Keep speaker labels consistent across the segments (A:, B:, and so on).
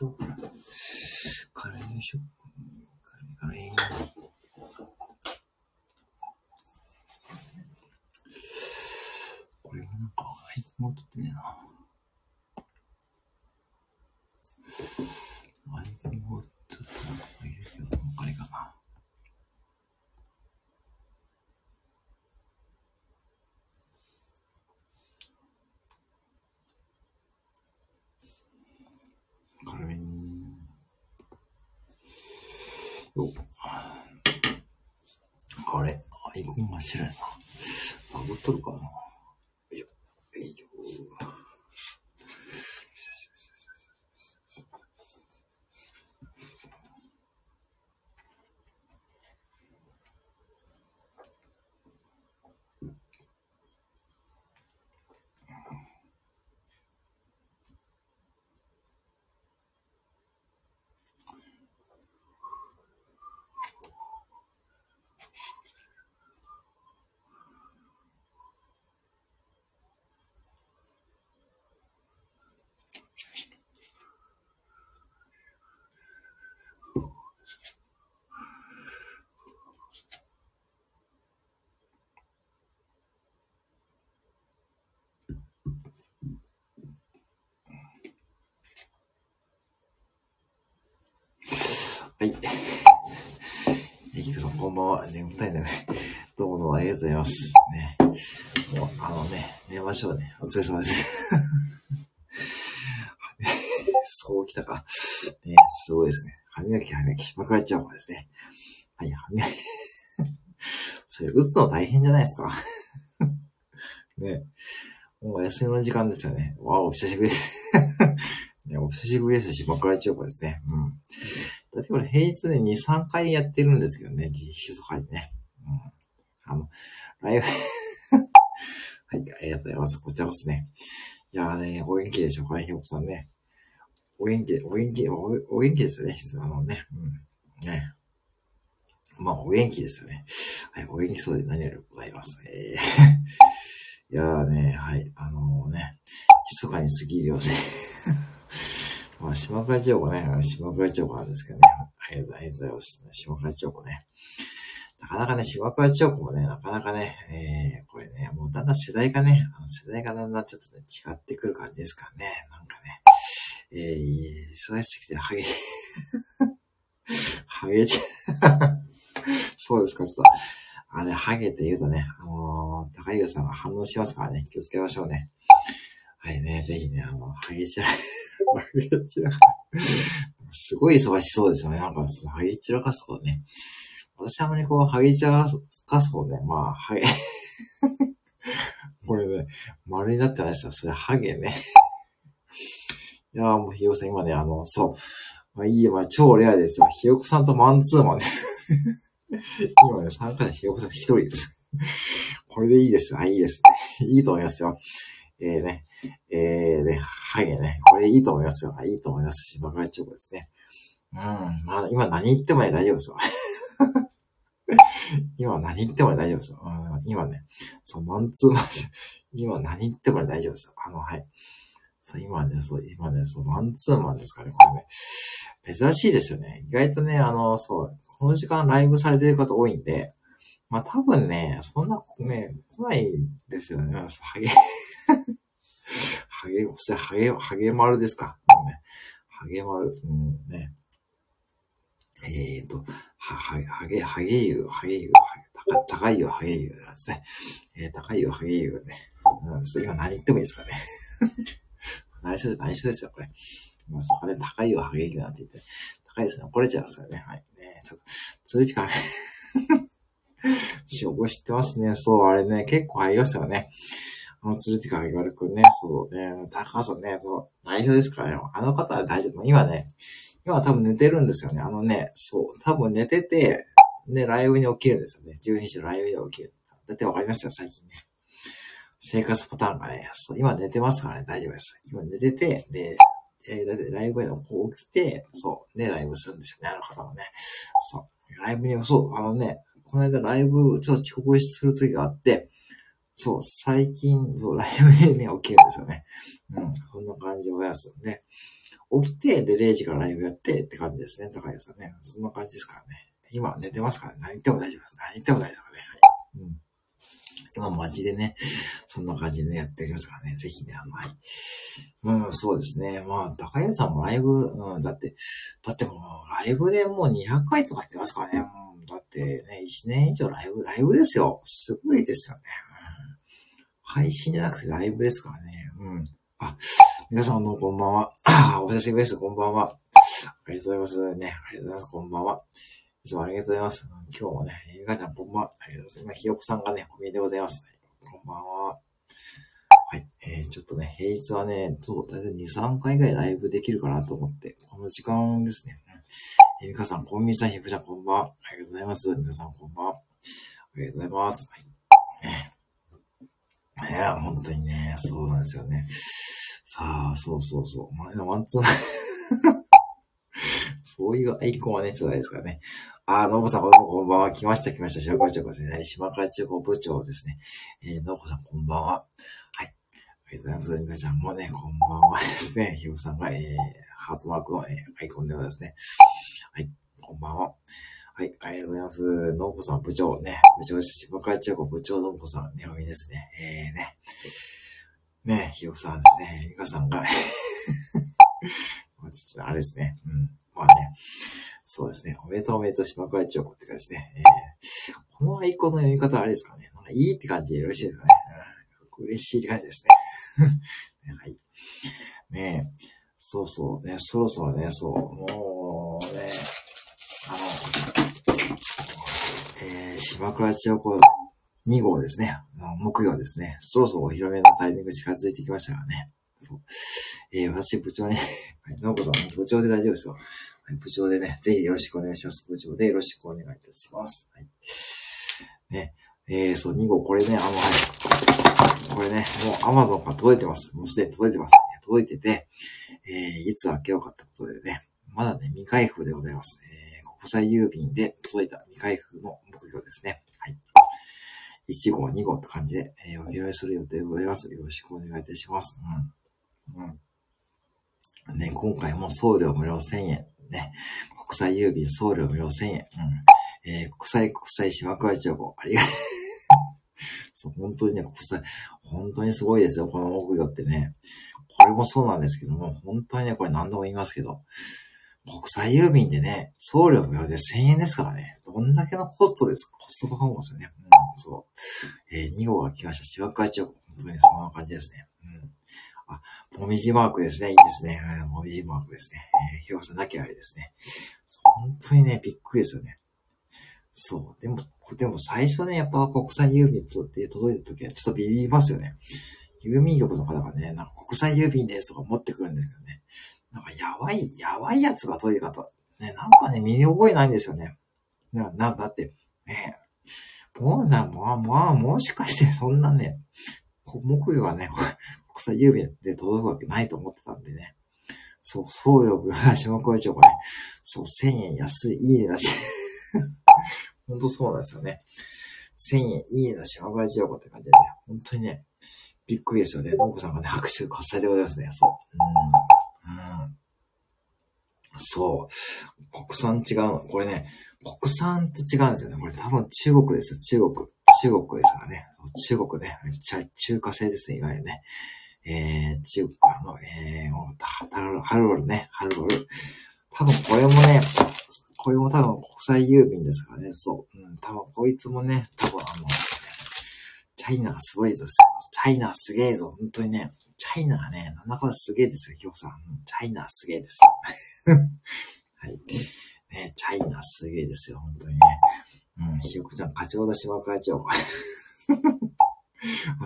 A: しょ。カレーにしよう。カレー、カレー。これもなんか、アイコン取ってねえな。アイコンをちょっと入れるけど、あれかな。軽めに。と。あれアイコンが白いな。バグっとるかなよいしょ。よいしょ。はい。えきくさん、こんばんは。眠たいんだね。どうもどうもありがとうございます。ね。もう、あのね、寝ましょうね。お疲れ様です。そうきたか。ね、すごいですね。歯磨き、歯磨き。枕ちゃうかですね。はい、歯磨き。それ、打つの大変じゃないですか。ね。もう休みの時間ですよね。わあ、お久しぶりです。ね、お久しぶりですし、枕ちゃうかですね。うん。だってこれ平日で2、3回やってるんですけどね、ひそかにね。うん。あの、ライブ はい、ありがとうございます。こちらこそね。いやーね、お元気でしょうかね、ひよこさんね。お元気、お元気、おお元気ですよね、あのね。うん。ね。まあ、お元気ですよね。はい、お元気そうで何よりございます。えー、いやーね、はい、あのーね、密かに過ぎるようで。まあ、島倉千代子ね、島倉千代子なんですけどね。ありがとうございます。島倉千代子ね。なかなかね、島倉千代子もね、なかなかね、えー、これね、もうだんだん世代がね、あの世代がだんだんちょっとね、違ってくる感じですからね。なんかね、えー、忙しすぎて、ハゲ、ハゲちゃ、そうですか、ちょっと、あれ、ハゲって言うとね、あのー、高井さんが反応しますからね、気をつけましょうね。はいね、ぜひね、あの、ハゲちゃ、ハゲちゃ、すごい忙しそうですよね。なんか、その、ハゲ散らかすことね。私あまりこう、ハゲ散らかす方ね、まあ、ハゲ、これね、丸になってないですよ。それ、ハゲね。いやーもう、ひよこさん、今ね、あの、そう。まあいいよ、まあ超レアですよ。ひよこさんとマンツーマンね。今ね、参加者ひよこさん一人です。これでいいです。あ、いいですね。いいと思いますよ。えー、ね、えー、ね、ハゲね。これいいと思いますよ。いいと思いますし、バカチョコですね。うん、まあ、今何言ってもね、大丈夫ですよ。今何言ってもね、大丈夫ですよ。今ね、そう、マンツーマン、今何言ってもね、大丈夫ですよ。あの、はい。そう、今ね、そう、今ね、そう、マンツーマンですかね、これね。珍しいですよね。意外とね、あの、そう、この時間ライブされてる方多いんで、まあ多分ね、そんなね、来ないですよね。ハゲ、ハゲ、それハゲ、ハゲ丸ですか？ね、ハゲ丸、うんね。えーと、は、は、ハゲ、ハゲ湯、ハゲ湯、高高いよ、ハゲ湯なんですね。えー、高いよ、ハゲ湯ね。うん、それ今何言ってもいいですかね。内緒です、内緒ですよ、これ。まあ、そこで高いよ、ハゲ湯なんて言って。高いですね。怒れちゃいますよね。はい。ねちょっと、通知か。しおこ知ってますね。そう、あれね、結構入りましたよね。あの、鶴ピカヒガルくんね、そうね、高橋さんね、そう、内緒ですからね。あの方は大丈夫。今ね、今多分寝てるんですよね。あのね、そう、多分寝てて、ね、ライブに起きるんですよね。12時のライブに起きる。だってわかりましたよ、最近ね。生活パターンがね、そう、今寝てますからね、大丈夫です。今寝てて、で、えー、だってライブへのこう起きて、そう、ね、ライブするんですよね、あの方もね。そう、ライブに、そう、あのね、この間ライブ、ちょっと遅刻する時があって、そう、最近、そう、ライブでね、起きるんですよね。うん、そんな感じでございますよね。起きて、で、0時からライブやってって感じですね。高橋さんね。そんな感じですからね。今寝てますから、ね、何言っても大丈夫です。何言っても大丈夫ね。はい。うん。今マジでね、そんな感じでね、やっておりますからね。ぜひね、あの、はい。うん、そうですね。まあ、高橋さんもライブ、うん、だって、だってもう、ライブでもう200回とかやってますからね。うん、だってね、1年以上ライブ、ライブですよ。すごいですよね。配信じゃなくてライブですからね。うん。あ、皆さんのこんばんは。あ、お久しぶりです。こんばんは。ありがとうございます。ね。ありがとうございます。こんばんは。いつもありがとうございます。今日もね、ゆかちゃんこんばんは。ありがとうございます。今ひよこさんがね、お見えでございます。こんばんは。はい。えー、ちょっとね、平日はね、と、だいたい2、3回ぐらいライブできるかなと思って、この時間ですね。え、みかさん、こんみんさん、ひよこちゃん、こんばんは。ありがとうございます。みかさん、こんばんは。ありがとうございます。はい。いや、本当にね、そうなんですよね。さあ、そうそうそう。まあ、ワンツー そういうアイコンはね、ちょっとないですからね。あ、のぼさん、こんばんは。来ました、来ました。島倉中古ですね。島倉中古部長ですね。えー、のぼさん、こんばんは。はい。ありがとうございます。みかちゃんもね、こんばんはですね。ひよさんが、えー、ハートマークの、えー、アイコンでございますね。はい。こんばんは。はい、ありがとうございます。のぼこさん、部長ね。部長です。島倉中古部長のぼこさん、ね、おみですね。えー、ね。ね、ひよさんですね。みかさんが ちょっとあれですね。うん。まあね。そうですね。おめでとうおめでとう島倉千代子って感じですね。えー、このアイコンの読み方あれですかね。なんかいいって感じでよろしいですかね。うん、嬉しいって感じですね。はい。ねえ。そうそうね。そろそろね、そう。もうね、あの、えー、島倉千代子2号ですね。木曜ですね。そろそろお披露目のタイミング近づいてきましたからね。そうえー、私部長ね、はい、のこさん部長で大丈夫ですよ。はい、部長でね、ぜひよろしくお願いします。部長でよろしくお願いいたします。はい。ね、えー、そう、2号、これね、あの、はい。これね、もう Amazon から届いてます。もうすでに届いてます。届いてて、えー、いつ開けようかってことでね、まだね、未開封でございます。え国際郵便で届いた未開封の目標ですね。はい。1号、2号って感じで、えー、お披露目する予定でございます。よろしくお願いいたします。うん。うん。ね、今回も送料無料1000円。ね。国際郵便送料無料1000円。うん。えー、国際国際島倉情報。ありがとう。そう、本当にね、国際、本当にすごいですよ、この木魚ってね。これもそうなんですけども、本当にね、これ何度も言いますけど、国際郵便でね、送料無料で1000円ですからね。どんだけのコストですか？コストパフォーマンスよね。うん、そう。えー、2号が来ました。芝倉町。本当にそんな感じですね。うん。あ、もみじマークですね。いいですね。うん、もみじマークですね。えー、ひさんだけあれですね。本当にね、びっくりですよね。そう。でも、でも最初ね、やっぱ国際郵便で届いた時はちょっとビビりますよね。郵便局の方がね、なんか国際郵便ですとか持ってくるんですけどね。なんかやばい、やばいやつが取り方。ね、なんかね、身に覚えないんですよね。な、なだって、ね、もうな、まあまあ、もしかしてそんなね、木魚がね、国際郵便で届くわけないと思ってたんでね。そう、送料が島小町がね、そう、1000円安い、いいねだし。ほんとそうなんですよね。1000円いいねだし、島小町って感じでね、本当にね、びっくりですよね。のんこさんがね、拍手喝采でございますね。そう。うんそう。国産違うの。これね、国産って違うんですよね。これ多分中国ですよ、中国。中国ですからね。中国ね。めっちゃ中華製ですね、いわゆるね。えー、中華の、えー、ハルロルね、ハルロル。多分これもね、これも多分国際郵便ですからね、そう。うん、多分こいつもね、多分あの、チャイナすごいぞ。チャイナすげえぞ。本当にね。チャイナはね、なんだかすげえですよ、ヒョウさん。チャイナすげえです。はい。ね、チャイナすげえですよ、本当にね。うん、ひよこちゃん、課長だ、島会長。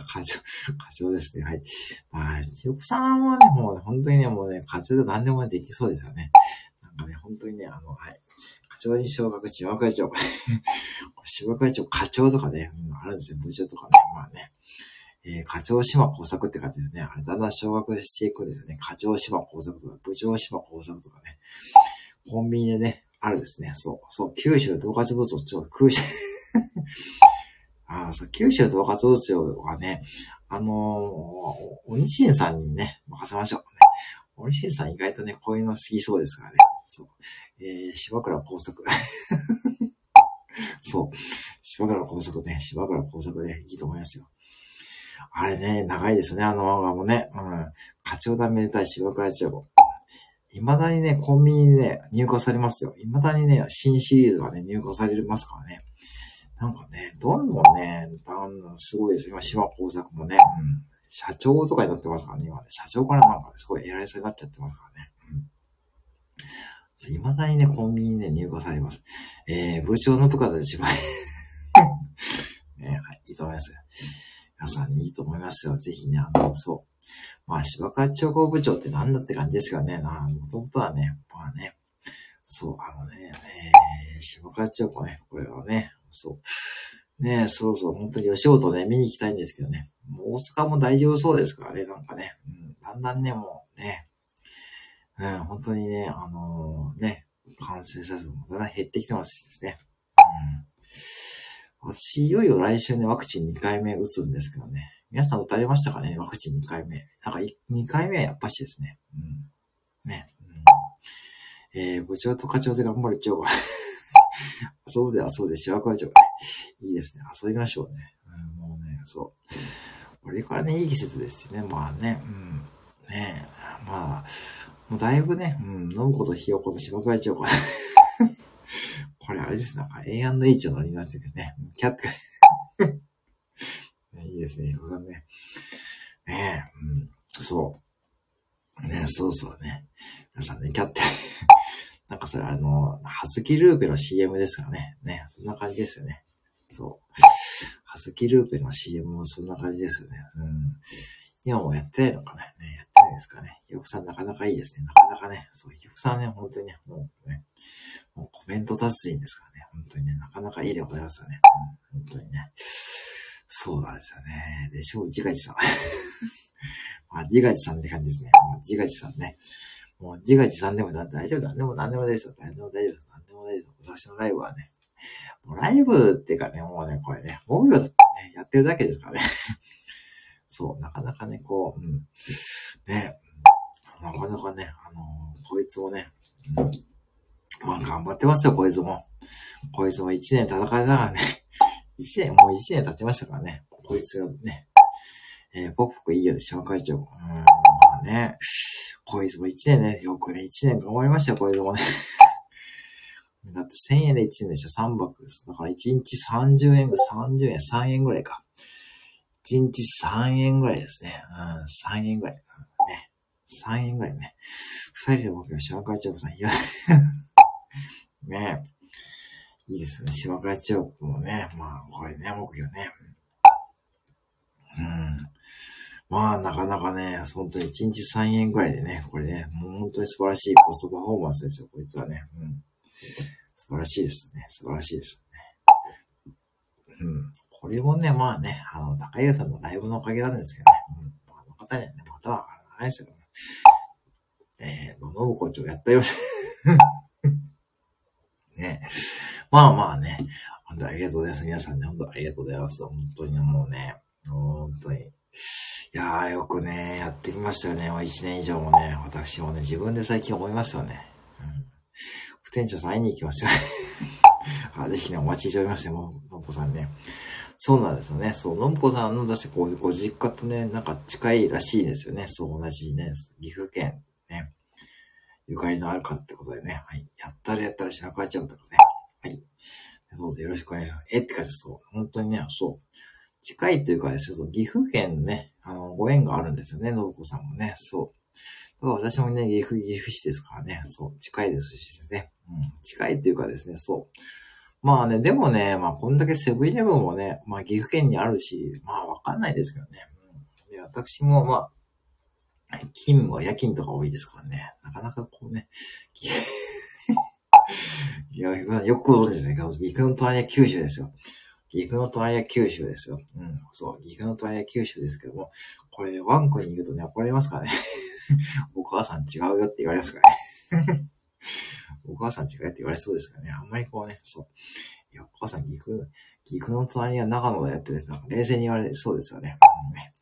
A: 課長、課長ですね。はい。まあ、ひよこさんはね、もう、本当にね、もうね、課長で何でもできそうですよね。なんかね、本当にね、あの、はい。課長に昇格、島会長。島会長、課長とかね、あるんですよ、部長とかね。まあね。えー、課長島工作って感じですね。あれ、だんだん昇格していくんですよね。課長島工作とか、部長島工作とかね。コンビニでね、あるですね。そう、そう、九州統括部長、九州 ああそう、九州統括部長はね、あのー、おにしんさんにね、任せましょう。ね、森進さん意外とね、こういうの好きそうですからね。そう。えー、芝倉工作。そう。芝倉工作ね、芝倉工作ね、いいと思いますよ。あれね、長いですね、あの漫画もね。うん。課長だめでたい芝倉千代子。未だにね、コンビニでね、入荷されますよ。未だにね、新シリーズがね、入荷されますからね。なんかね、どんどんね、あの、すごいですよ。今、島工作もね、うん。社長とかになってますからね、今ね。社長からなんかね、すごい偉いさになっちゃってますからね。うん。未だにね、コンビニで入荷されます。えー、部長の部下で一番 ね、はい、いいと思います。皆さんにいいと思いますよ。ぜひね、あの、そう。まあ、芝川町工部長って何だって感じですよね。なもともとはね、まあね、そう、あのね、えー、芝川町工ね、これはね、そう。ねそうそう、本当に吉本ね、見に行きたいんですけどね。もう大阪も大丈夫そうですからね、なんかね。うん、だんだんね、もうね、うん、本当にね、あのー、ね、感染者数もだんだん減ってきてますしね。うん。私、いよいよ来週ね、ワクチン2回目打つんですけどね。皆さん打たれましたかねワクチン2回目。なんか2回目はやっぱしですね。うん。ね。うん、えー、部長と課長で頑張る今日は そうで、そうで、幸会長ね。いいですね。遊びましょうね。うん、もうね、そう。これからね、いい季節ですしね。まあね、うん。ねまあ、もうだいぶね、うん、飲むことひよこと芝会長かこれあれですなんか A&H のノリになってるね。キャット いいですね、伊藤さんね。ねえ、うん、そう。ねそうそうね。皆さんね、キャッて なんかそれあの、はずきルーペの CM ですからね。ね、そんな感じですよね。そう。はずきルーペの CM もそんな感じですよね。うん。今もやってないのかね。ね、やってないですかね。ひよこさんなかなかいいですね。なかなかね。そう、ひよこさんね、本当にね、もうね、もうコメント達人ですからね。本当にね、なかなかいいでございますよね。うん、本当にね。そうなんですよね。でしょう、自画自賛。まあ、自画自賛って感じですね。自画自賛ね。もう自画自賛でも大丈夫、何でも何でも大丈夫。何でも大丈夫。何でも大丈夫。私のライブはね、もうライブっていうかね、もうね、これね、木魚だってね、やってるだけですからね。そう、なかなかね、こう、うん。ね、なかなかね、あのー、こいつもね、うん、まあ頑張ってますよ、こいつも。こいつも一年戦いながらね、一年、もう一年経ちましたからね。こいつがね、えー、ポクポクいいよで、島会長。うん、まあね、こいつも一年ね、よくね、一年頑張りましたよ、こいつもね。だって1000円で1年でしょ、3泊です。だから1日30円、30円、3円ぐらいか。1日3円ぐらいですね。うん、3円ぐらい。うん、ね。3円ぐらいね。二人で僕が島会長さん、い や、ねいいですね。島倉千代子もね、まあ、これね、目標ね。うん。まあ、なかなかね、本当に1日3円ぐらいでね、これね、もう本当に素晴らしいコストパフォーマンスですよ、こいつはね。うん。素晴らしいですね。素晴らしいですね。うん。これもね、まあね、あの、高湯さんのライブのおかげなんですけどね。うん。あの方にはね、またはないですよね。えー、の、信子長やったよ。ね。まあまあね。本当にありがとうございます。皆さんね、本当ありがとうございます。本当にもうね、本当に。いやー、よくね、やってきましたよね。もう一年以上もね、私もね、自分で最近思いますよね。うん。店長さん会いに行きますよ。あ、ぜひね、お待ちしておりまして、もう、のんぽさんね。そうなんですよね。そう、のんぽさんの、だしてこう、ご実家とね、なんか近いらしいですよね。そう、同じね、岐阜県、ね、ゆかりのある方ってことでね。はい。やったらやったら白川町ってことね。はい。どうぞよろしくお願いします。えって感じです。そう。本当にね、そう。近いというかですね、そう、岐阜県ね、あの、ご縁があるんですよね、信子さんもね、そう。だから私もね、岐阜、岐阜市ですからね、そう、近いですしですね。うん、近いというかですね、そう。まあね、でもね、まあこんだけセブンイレブンもね、まあ岐阜県にあるし、まあわかんないですけどね。で私もまあ、勤務は夜勤とか多いですからね、なかなかこうね、いや、よくご存知ですね。岐阜の隣は九州ですよ。岐阜の隣は九州ですよ。うん、そう。岐阜の隣は九州ですけども、これ、ワンコに言うとね、怒られますからね。お母さん違うよって言われますからね。お母さん違うって言われそうですからね。あんまりこうね、そう。いや、お母さん岐阜、岐阜の隣は長野だよってね、なんか冷静に言われそうですよね。うん、ね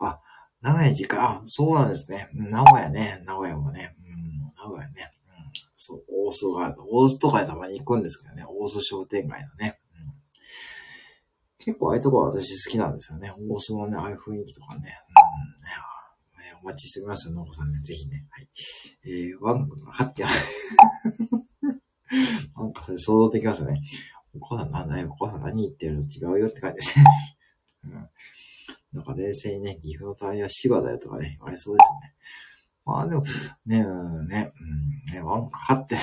A: あ、名古屋に実家、あ、そうなんですね。名古屋ね、名古屋もね。うん、名古屋ね。うん、そう、大須が、大須とかでたまに行くんですけどね、大須商店街のね。結構ああいうとこは私好きなんですよね。大須のね、ああいう雰囲気とかね。お待ちしておりますよ、のこさんね。ぜひね。はい。えー、ワン、はって、なんかそれ想像できますよね。お母さんなんだよ、お母さん何言ってるの違うよって感じですね。うん。なんか冷静にね、岐阜のタイヤ芝だよとかね、言われそうですよね。まあでも、ね、うん、ね、うん、ね、ワンはって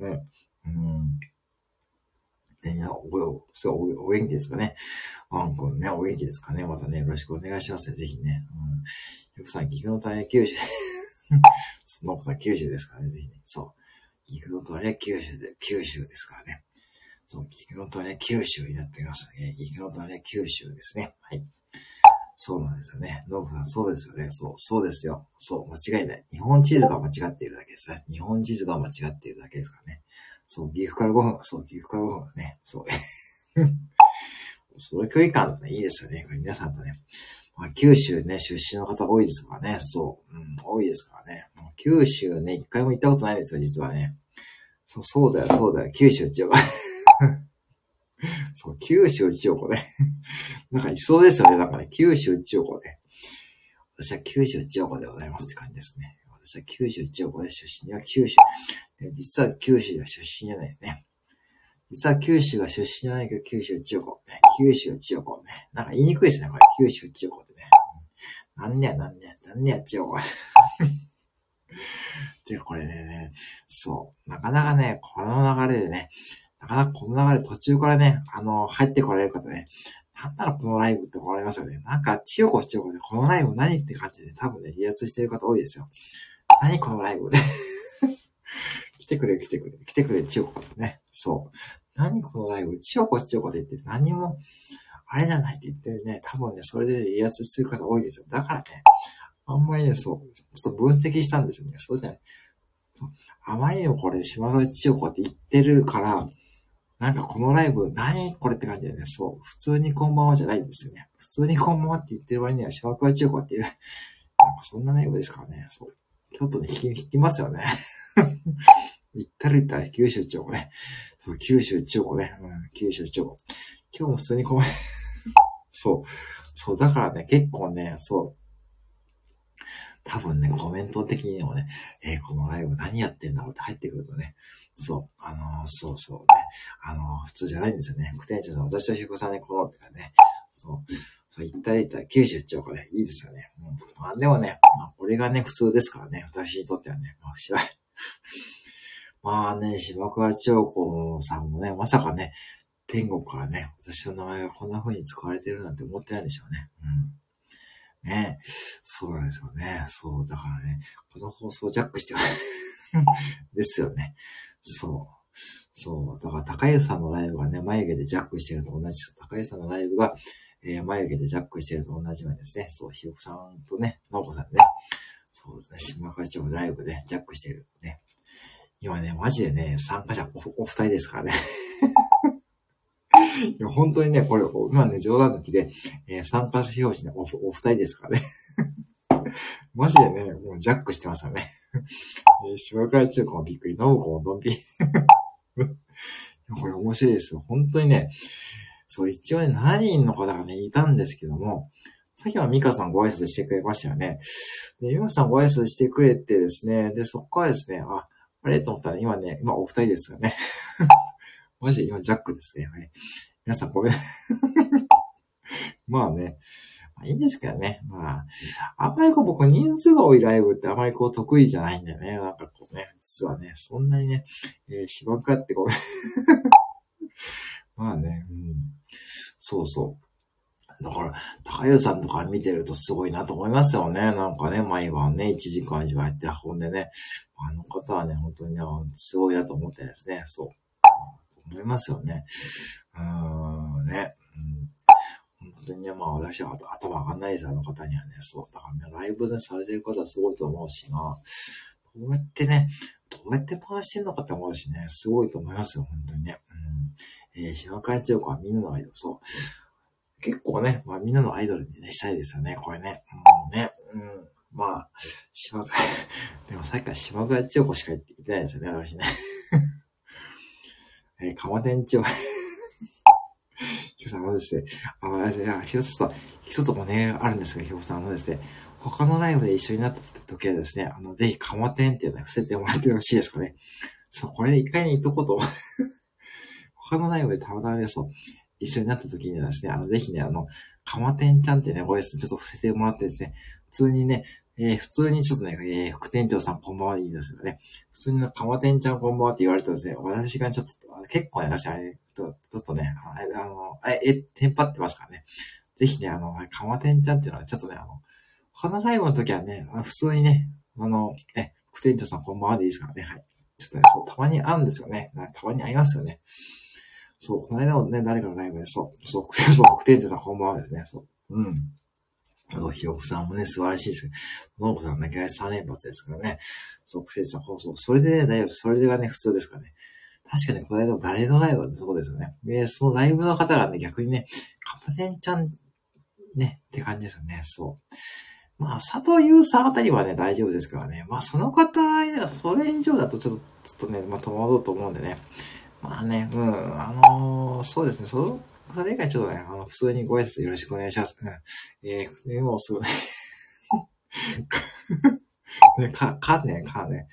A: ね、うん。ね、お、そう、お元気ですかね。ワンコね、お元気ですかね。またね、よろしくお願いしますね。ぜひね。うん。よくさん、岐阜のタイヤ九州。そ の子さん九州ですからね。ぜひね。そう。岐阜の隣は九州で、九州ですからね。そう、岐阜の隣は九州になってきましたね。岐阜の隣は九州ですね。はい。そうなんですよね。ノブさん、そうですよね。そう、そうですよ。そう、間違いない。日本地図が間違っているだけですね。日本地図が間違っているだけですからね。そう、岐阜から5分、そう、岐阜から5分ね。そう。それ距離感いいですよね。これ皆さんとね。まあ、九州ね、出身の方多いですからね。そう。うん、多いですからね。九州ね、一回も行ったことないですよ、実はね。そう、そうだよ、そうだよ。九州千代子。そう、九州千代子ね。なんかいそうですよね。なんかね、九州千代子ね。私は九州千代子でございますって感じですね。私は九州千代子で出身は九州。実は九州では出身じゃないですね。実は九州が出身じゃないけど、九州千代子。ね、九州千代子ね。なんか言いにくいですね、これ。九州千代子ってね。なんねや、なんねや、なんねや、千代子。で、これね、そう。なかなかね、この流れでね、なかなかこの流れ途中からね、あの、入ってこられる方ね、なんだろこのライブって思われますよね。なんか、千代子千代子で、このライブ何って感じで、多分ね、離脱してる方多いですよ。何このライブで。来てくれ、来てくれ、来てくれ、千代子ってね。そう。何このライブ、千代子千代子で言って何も、あれじゃないって言ってるね、多分ね、それで離脱してる方多いですよ。だからね、あんまりね、そう、ちょっと分析したんですよね。そうじゃない。あまりにもこれ、島田千代子って言ってるから、なんかこのライブ、何これって感じでね、そう、普通にこんばんはじゃないんですよね。普通にこんばんはって言ってる割には、島田千代子っていう、なんかそんなライブですからね、そう。ちょっとね、引き、引きますよね。行ったり行ったら九州千代子ね。そう、九州千代子ね。うん、九州千代子。今日も普通にこんばん そう。そう、だからね、結構ね、そう。多分ね、コメント的にもね、えー、このライブ何やってんだろうって入ってくるとね、そう、あのー、そうそうね、あのー、普通じゃないんですよね。副店長さん、私とひこさんね、このってかね、そう、そう言ったら言ったら九州長子ね、いいですよね。うん、まあでもね、まあ、これがね、普通ですからね、私にとってはね、まあ、しば まあね、島倉長子さんもね、まさかね、天国からね、私の名前がこんな風に使われてるなんて思ってないでしょうね。うん。ね。そうなんですよね。そう、だからね、この放送ジャックして ですよね。そう。そう。だから、高湯さんのライブがね、眉毛でジャックしてるのと同じです。高湯さんのライブが、えー、眉毛でジャックしてると同じようにですね。そう、ひよこさんとね、なおこさんね。そうですね、島会長ライブでジャックしてるね。今ね、マジでね、参加者おお二人ですからね。いや、本当にね、これ、今ね、冗談抜きで、えー、参加者表示ね、お、お二人ですからね。マジでね、もうジャックしてますよね。えー、島倉中古もびっくり、ノブコもドンピ。これ面白いですよ。本当にね、そう、一応ね、7人の方がね、いたんですけども、さっきはミカさんご挨拶してくれましたよね。で、ミカさんご挨拶してくれてですね、で、そこからですね、あ、あれ？と思ったら今ね、今お二人ですよね。マジで今ジャックですね。はい。皆さんごめん。まあね。まあ、いいんですけどね。まあ、あんまりこう僕人数が多いライブってあまりこう得意じゃないんだよね。なんかこうね、実はね、そんなにね、えー、しばかってごめん。まあね、うん。そうそう。だから、高湯さんとか見てるとすごいなと思いますよね。なんかね、毎晩ね、1時間以上やって運んでね。あの方はね、本当にね、すごいなと思ってですね。そう。思いますよね。うーん、ね。うん、本当にね、まあ私は頭上がんないです、あの方にはね。そう。だからね、ライブでされてる方はすごいと思うしな。どうやってね、どうやって回してんのかって思うしね、すごいと思いますよ、本当にね。うん。えー、島会長はみんなのアイドル、そう。結構ね、まあみんなのアイドルにね、したいですよね、これね。もうね、うん。まあ、島倉、でもさっきから島倉千代子しか言ってないですよね、私ね。えー、鎌店長。ひょさん、あのです？ね、あの、いや、ひょつと、一つもね、あるんですが、ひょさん、あのです？ね、他のライブで一緒になった時はですね、あの、ぜひ、鎌店っていうのは伏せてもらってほしいですかね。そう、これ一回に言っとこうと。他のライブでたまたまね、そう、一緒になった時にはですね、あの、ぜひね、あの、かまてんちゃんってね、声ですね、ちょっと伏せてもらってですね、普通にね、えー、普通にちょっとね、えー、副店長さんこんばんはでいいですよね。普通にかまてんちゃんこんばんはって言われるとですね、私がちょっと、結構ね、私あれ、ちょっとね、あの、え、え、テンパってますからね。ぜひね、あの、かまてんちゃんっていうのはちょっとね、あの、他のライブの時はね、普通にね、あの、え、副店長さんこんばんはでいいですからね、はい。ちょっとね、そう、たまに会うんですよね。たまに会いますよね。そう、この間もね、誰かのライブで、そう、そう、そう、副店長さんこんばんはですね、そう。うん。あの、ひよこさんもね、素晴らしいです。のこさんだけ3連発ですからね。そう、副店長さん、そう、それでね、大丈夫。それではね、普通ですからね。確かに、この間も誰のライブだそうですよね。で、そのライブの方がね、逆にね、カパテンちゃん、ね、って感じですよね。そう。まあ、佐藤優さんあたりはね、大丈夫ですからね。まあ、その方、それ以上だとちょっと、ちょっとね、まあ、戸惑うと思うんでね。まあね、うん、あのー、そうですね、そ、それ以外ちょっとね、あの、普通にご挨拶よろしくお願いします。うん。えー、でも、そうね。ね、か、かね、かね。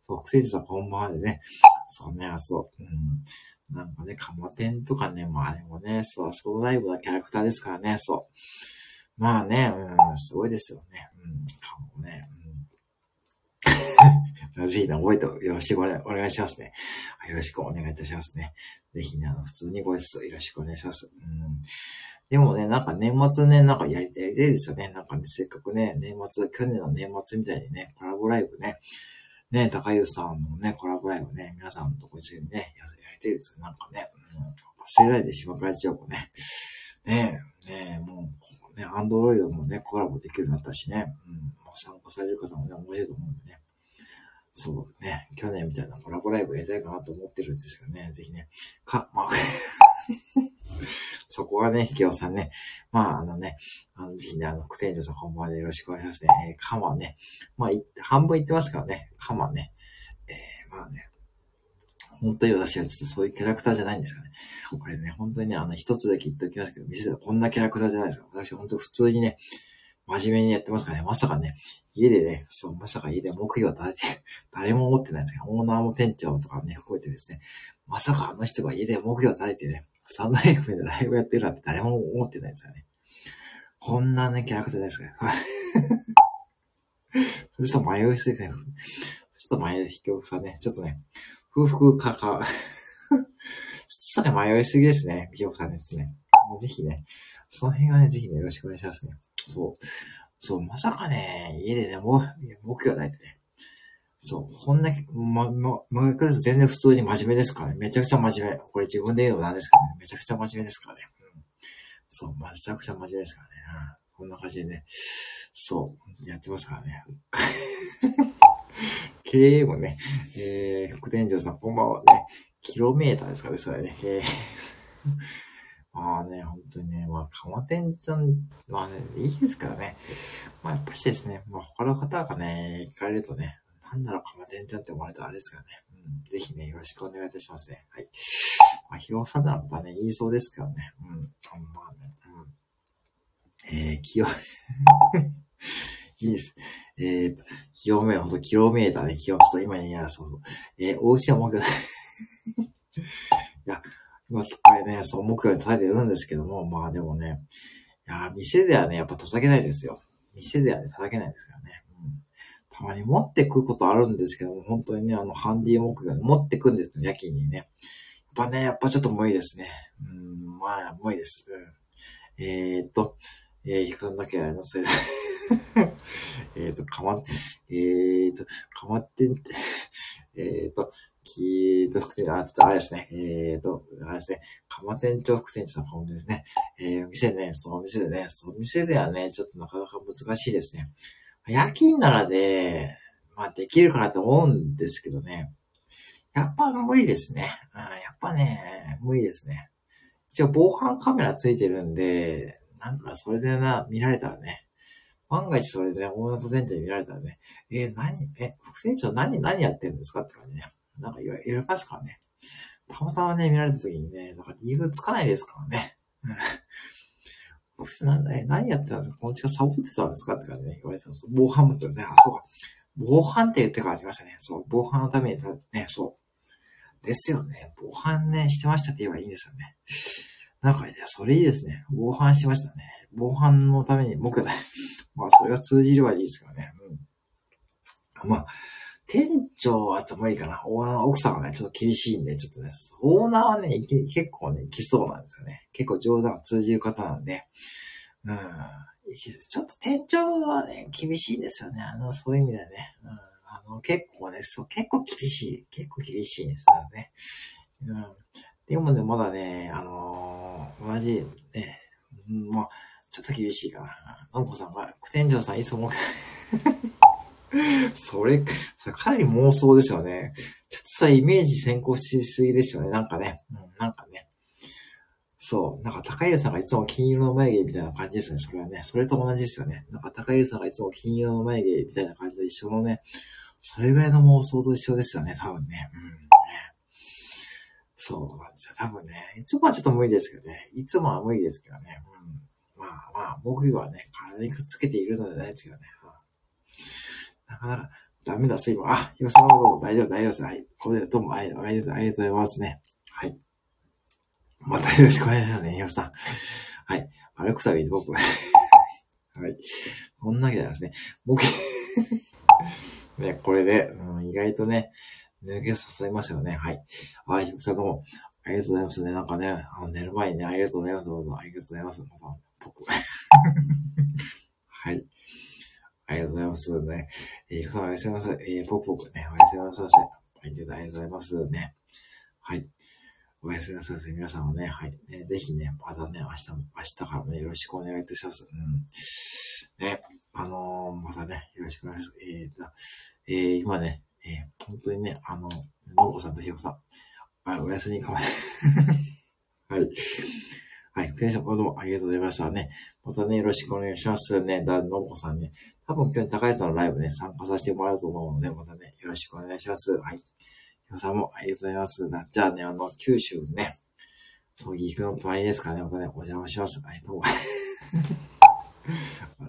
A: そう、クセジさんこんばんはでね。そうね、あ、そう。うん。なんかね、カモテンとかね、まああれもね、そう、ソロライブのキャラクターですからね、そう。まあね、うん、すごいですよね。うん、かもね。うんぜひね、覚えてよろしくお願いしますね。よろしくお願いいたしますね。ぜひね、あの、普通にご挨拶よろしくお願いします。うん。でもね、なんか年末ね、なんかやりたいですよね。なんかね、せっかくね、年末、去年の年末みたいにね、コラボライブね、ね、高優さんのね、コラボライブね、皆さんとこ一緒にね、やりたいですよ。なんかね、うん、忘れないで島倉千代子ね。ね、ね、もう、ね、アンドロイドもね、コラボできるようになったしね、うん、もう参加される方もね、面白いと思うんでね。そうね、去年みたいなコラボライブやりたいかなと思ってるんですけどね、ぜひね、か、まあ そこはね、ひけおさんね、まあ、あのね、あの、ぜひね、あの、クテンジョさんこんばんはよろしくお願いしますね。えー、かまね、まあ、い半分言ってますからね、かまね、えー、まあね、本当に私はちょっとそういうキャラクターじゃないんですよね。これね、本当にね、あの、一つだけ言っておきますけど、店ではこんなキャラクターじゃないですよ。私本当普通にね、真面目にやってますからね。まさかね、家でね、そう、まさか家で目標を立てて、誰も思ってないんですけど、オーナーも店長とかね、含めてですね、まさかあの人が家で目標を立ててね、サンド FM でライブやってるなんて誰も思ってないんですよね。こんなね、キャラクターですから。そしたら迷いすぎて、ちょっと迷い、引きさね、ちょっとね、夫婦かか、ちょっとね、迷いすぎですね、ひきさんですね。ぜひね、その辺はね、ぜひね、よろしくお願いしますね。そう。そう、まさかね、家でね、もう、目標ないとね。そう、こんな、ま、ま、ま、全然普通に真面目ですからね。めちゃくちゃ真面目。これ自分で言うのなんですかね。めちゃくちゃ真面目ですからね。うん、そう、めちゃくちゃ真面目ですからね。うん、こんな感じでね。そう、やってますからね。経営もね、えー、副店長さん、こんばんはね。キロメーターですかね、それね。えーまあね、本当にね、まあ、かまてんちゃん、まあね、いいですからね。まあやっぱしですね、まあ他の方がね、聞かれるとね、なんだろう、かまてんちゃんって思われたらあれですからね。うん、ぜひね、よろしくお願いいたしますね。はい。まあ、ひよさんならばね、言いそうですからね。うん。まあね、うん。えー、きよ、いいです。えーと、キロメー、ほんとキロメーターね、キロ、ちょっと今ね、いや、そうそう。えー、お家はもう いや、まあ、これね、そう、目標に叩いてるんですけども、まあでもね、いや、店ではね、やっぱ叩けないですよ。店ではね、叩けないですからね。うん。たまに持ってくことあるんですけども、本当にね、あの、ハンディ目標持ってくんですよ、夜勤にね。やっぱね、やっぱちょっと無理ですね。うん、まあ、無理です。うん、えー、っと、えー、ひくんだけあのせいえっと、かま、えー、っと、かまってんって、えー、っと、きーと、副店長、あ、ちょっとあれですね。えーと、あれですね。釜店長副店長さん、このですね。えー、店ね、その店でね、その店ではね、ちょっとなかなか難しいですね。夜勤ならで、まあできるかなと思うんですけどね。やっぱ無理ですね。うん、やっぱね、無理ですね。一応防犯カメラついてるんで、なんかそれでな、見られたらね。万が一それでね、オーナーと店長に見られたらね、えー、何、え、副店長何、何やってるんですかって感じね。なんか言われますからね。たまたまね、見られた時にね、だから理由つかないですからね。僕 え、何やってたんですか？この近サボってたんですかって感じね、言われてたんです防犯もってね、あ、そうか。防犯って言ってからありましたね。そう、防犯のためにね、そう。ですよね。防犯ね、してましたって言えばいいんですよね。なんかね、それいいですね。防犯してましたね。防犯のために僕ね、まあ、それが通じるはいいですけどね。うん。まあ、店長は無理かな。オーナーの奥さんはね、ちょっと厳しいんで、ちょっとね、オーナーはね、結構ね、来そうなんですよね。結構冗談が通じる方なんで、うん。ちょっと店長はね、厳しいんですよね。あの、そういう意味でね。うん。あの、結構ね、そう、結構厳しい。結構厳しいんですよね。うん。でもね、まだね、あのー、同じ、ね、うん、まあ、ちょっと厳しいかな。のんこさんが、副店長さんいつも それ、それかなり妄想ですよね。ちょっとさ、イメージ先行しすぎですよね。なんかね。うん、なんかね。そう。なんか高家さんがいつも金色の眉毛みたいな感じですよね。それはね。それと同じですよね。なんか高家さんがいつも金色の眉毛みたいな感じと一緒のね。それぐらいの妄想と一緒ですよね。多分ね。うん。そうなんですよ。多分ね。いつもはちょっと無理ですけどね。いつもは無理ですけどね。うん。まあまあ、僕はね、体にくっつけているのでないですけどね。なかなか、ダメだ、水分。あ、よさんどうも大丈夫、大丈夫です。はい。これでどうもありがとうございますね。はい。またよろしくお願いしますね、よさん。はい。歩くたびに僕、は はい。こんなわけなんですね。僕 ね、これで、うん、意外とね、抜けさせますよね。はい。はい、ひさんどうも、ありがとうございますね。なんかね、あの寝る前にね、ありがとうございます。どうぞ、ありがとうございます。僕。はい。ありがとうございますね。えー、ひさんおやすみなさい。えー、僕僕ね、おやすみなさい。はいありがとうございますね。はい。おやすみなさい。皆さんはね、はい。ね、ぜひね、またね、明日も、明日からね、よろしくお願いいたします。うん。ね、あのー、またね、よろしくお願いします。えー、えー、今ね、えー、本当にね、あの、のこさんとひよこさん、はい、お休みかもはい。はい、福田さん、どうもありがとうございましたね。またね、よろしくお願いしますね。だ、のこさんね、多分今日高橋さんのライブね、参加させてもらうと思うので、またね、よろしくお願いします。はい。ひさんもありがとうございます。じゃあね、あの、九州ね、そう、岐阜の隣ですからね、またね、お邪魔します。はい、どうも。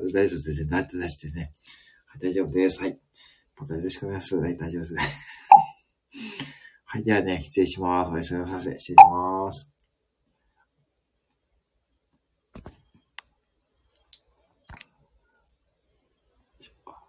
A: 大丈夫ですね。だって出してね。はい、大丈夫です。はい。またよろしくお願いします。はい、大丈夫です。はい、ではね、失礼します。おやすみなさい。失礼します。